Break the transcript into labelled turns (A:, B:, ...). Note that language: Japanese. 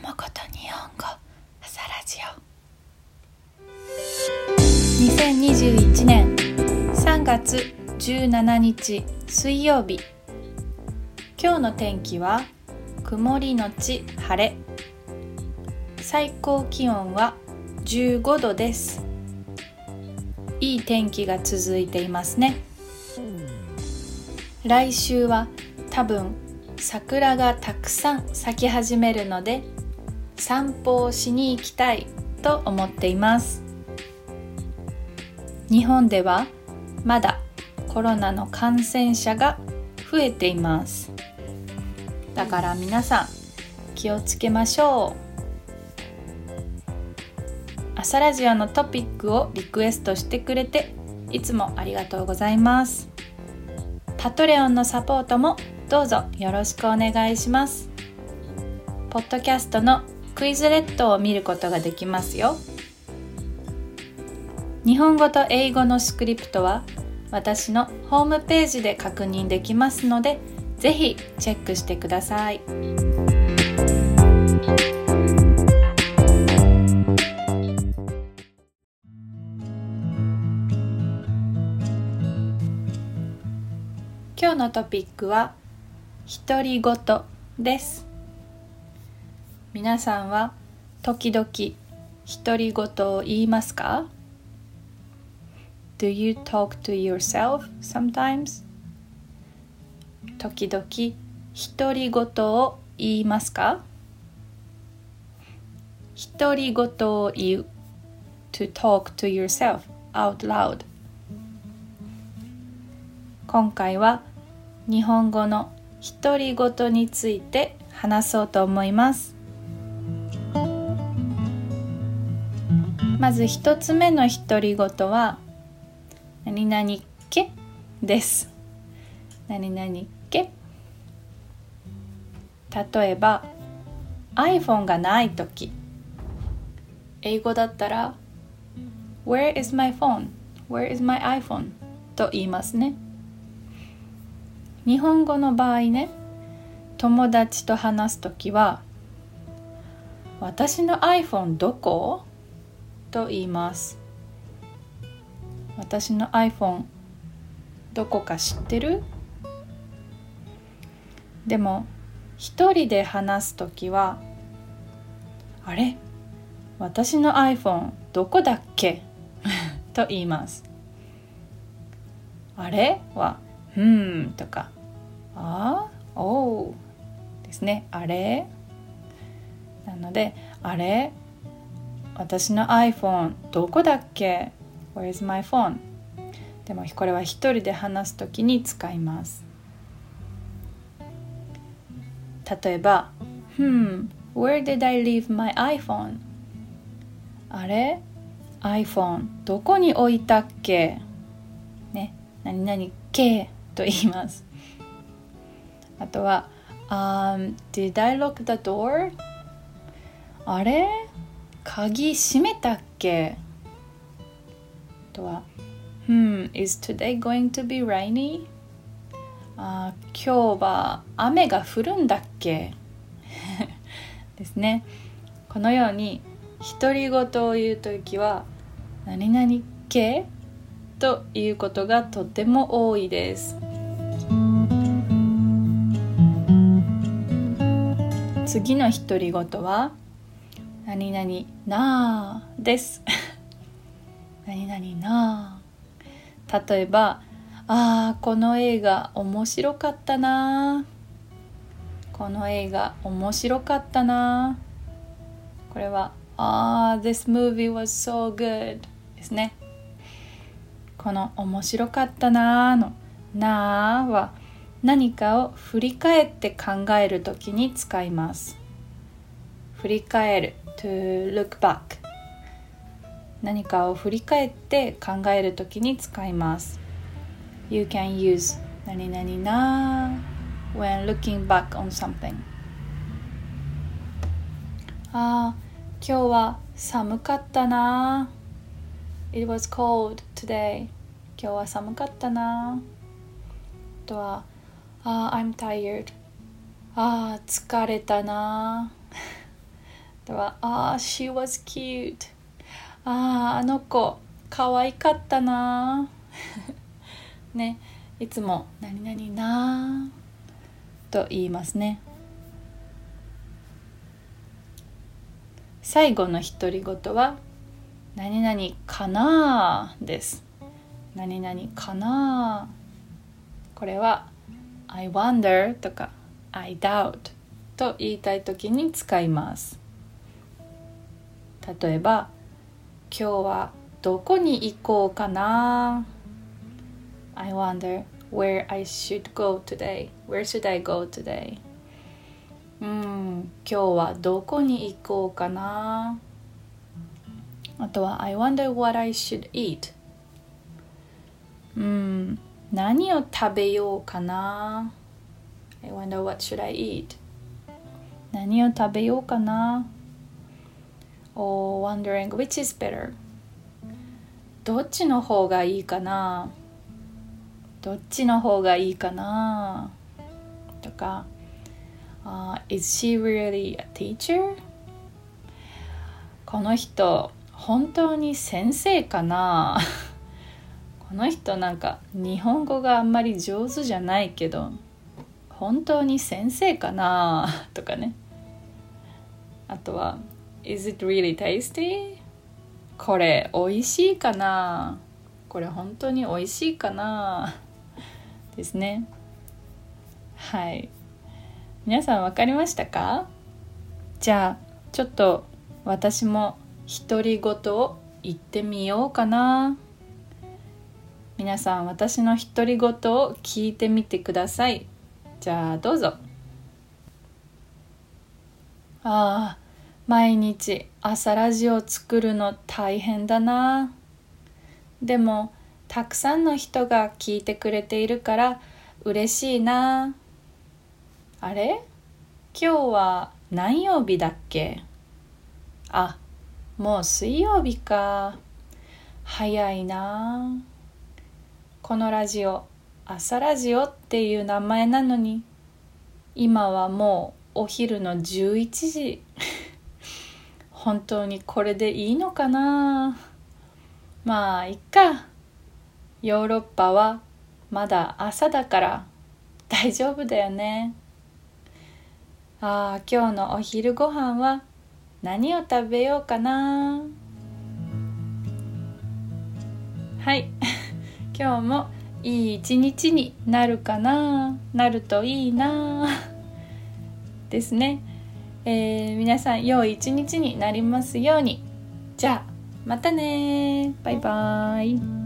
A: 桃子と日本語朝ラジオ。2021年3月17日水曜日。今日の天気は曇りのち晴れ。最高気温は15度です。いい天気が続いていますね。来週は多分桜がたくさん咲き始めるので散歩をしに行きたいと思っています。日本ではまだコロナの感染者が増えています。だから皆さん気をつけましょう。朝ラジオのトピックをリクエストしてくれていつもありがとうございます。パトレオンのサポートもどうぞよろしくお願いします。ポッドキャストのクイズレットを見ることができますよ日本語と英語のスクリプトは私のホームページで確認できますのでぜひチェックしてください。今日のトピックは独り言です皆さんは時々独り言を言いますか Do you talk to yourself sometimes? 時々独り言を言いますか独り言を言う to talk to yourself out loud 今回は日本語の独り言について話そうと思いますまず一つ目の独り言は何々っけ？です何々っけ？例えば iPhone がない時英語だったら Where is my phone? Where is my iPhone? と言いますね日本語の場合ね友達と話す時は「私の iPhone どこ?」と言います。私の iPhone どこか知ってる？でも一人で話す時は「あれ？私の iPhone どこだっけ? と言います。あれ？は「うん」とかああおうですね。あれ？なのであれ？私の iPhone どこだっけ Where's my phone? でもこれは一人で話すときに使います例えば Hmm, where did I leave my iPhone? あれ iPhone どこに置いたっけね、何々けと言いますあとは、um, Did I lock the door? あれ鍵閉めたっけ？とは、Hmm, is today going to be rainy? あ今日は雨が降るんだっけ？ですね。このように独り言を言う時は何々系ということがとても多いです。次の独り言は何々なーです。何々なー。例えばああこの映画面白かったなこの映画面白かったなこれはああ this movie was so good ですね。この面白かったなのなーは何かを振り返って考えるときに使います。振り返る。To look back 何かを振り返って考えるときに使います You can use 何々な when looking back on something ああ今日は寒かったな It was cold today 今日は寒かったなあとはあ、uh, I'm tired ああ疲れたなとは「ああ she was cute」あああの子可愛かったな。ねいつも「何々な」と言いますね。最後の独り言は「何々かな」です。何々かなこれは I wonder とか I doubt と言いたい時に使います。例えば今日はどこに行こうかな I wonder where I should go today where should I go today うん今日はどこに行こうかなあとは I wonder what I should eat うん何を食べようかな I wonder what should I eat 何を食べようかな or wondering which is better. どっちの方がいいかな？どっちの方がいいかな？とか、uh, Is she really a teacher? この人本当に先生かな？この人なんか日本語があんまり上手じゃないけど本当に先生かな？とかね。あとは Is it really tasty? これ美味しいかな?これ本当に美味しいかな?ですね。はい。皆さん分かりましたか?じゃあちょっと私も独り言を言ってみようかな。皆さん私の独り言を聞いてみてください。じゃあどうぞ。ああ毎日朝ラジオ作るの大変だな。でもたくさんの人が聞いてくれているから嬉しいな。あれ？今日は何曜日だっけ？あもう水曜日か。早いな。このラジオ朝ラジオっていう名前なのに今はもうお昼の11時。本当にこれでいいのかな？まあいっか。ヨーロッパはまだ朝だから。大丈夫だよね。ああ今日のお昼ご飯は何を食べようかな？はい。今日もいい一日になるかな？なるといいな。ですね、えー、皆さん良い一日になりますように。じゃあまたねバイバーイ。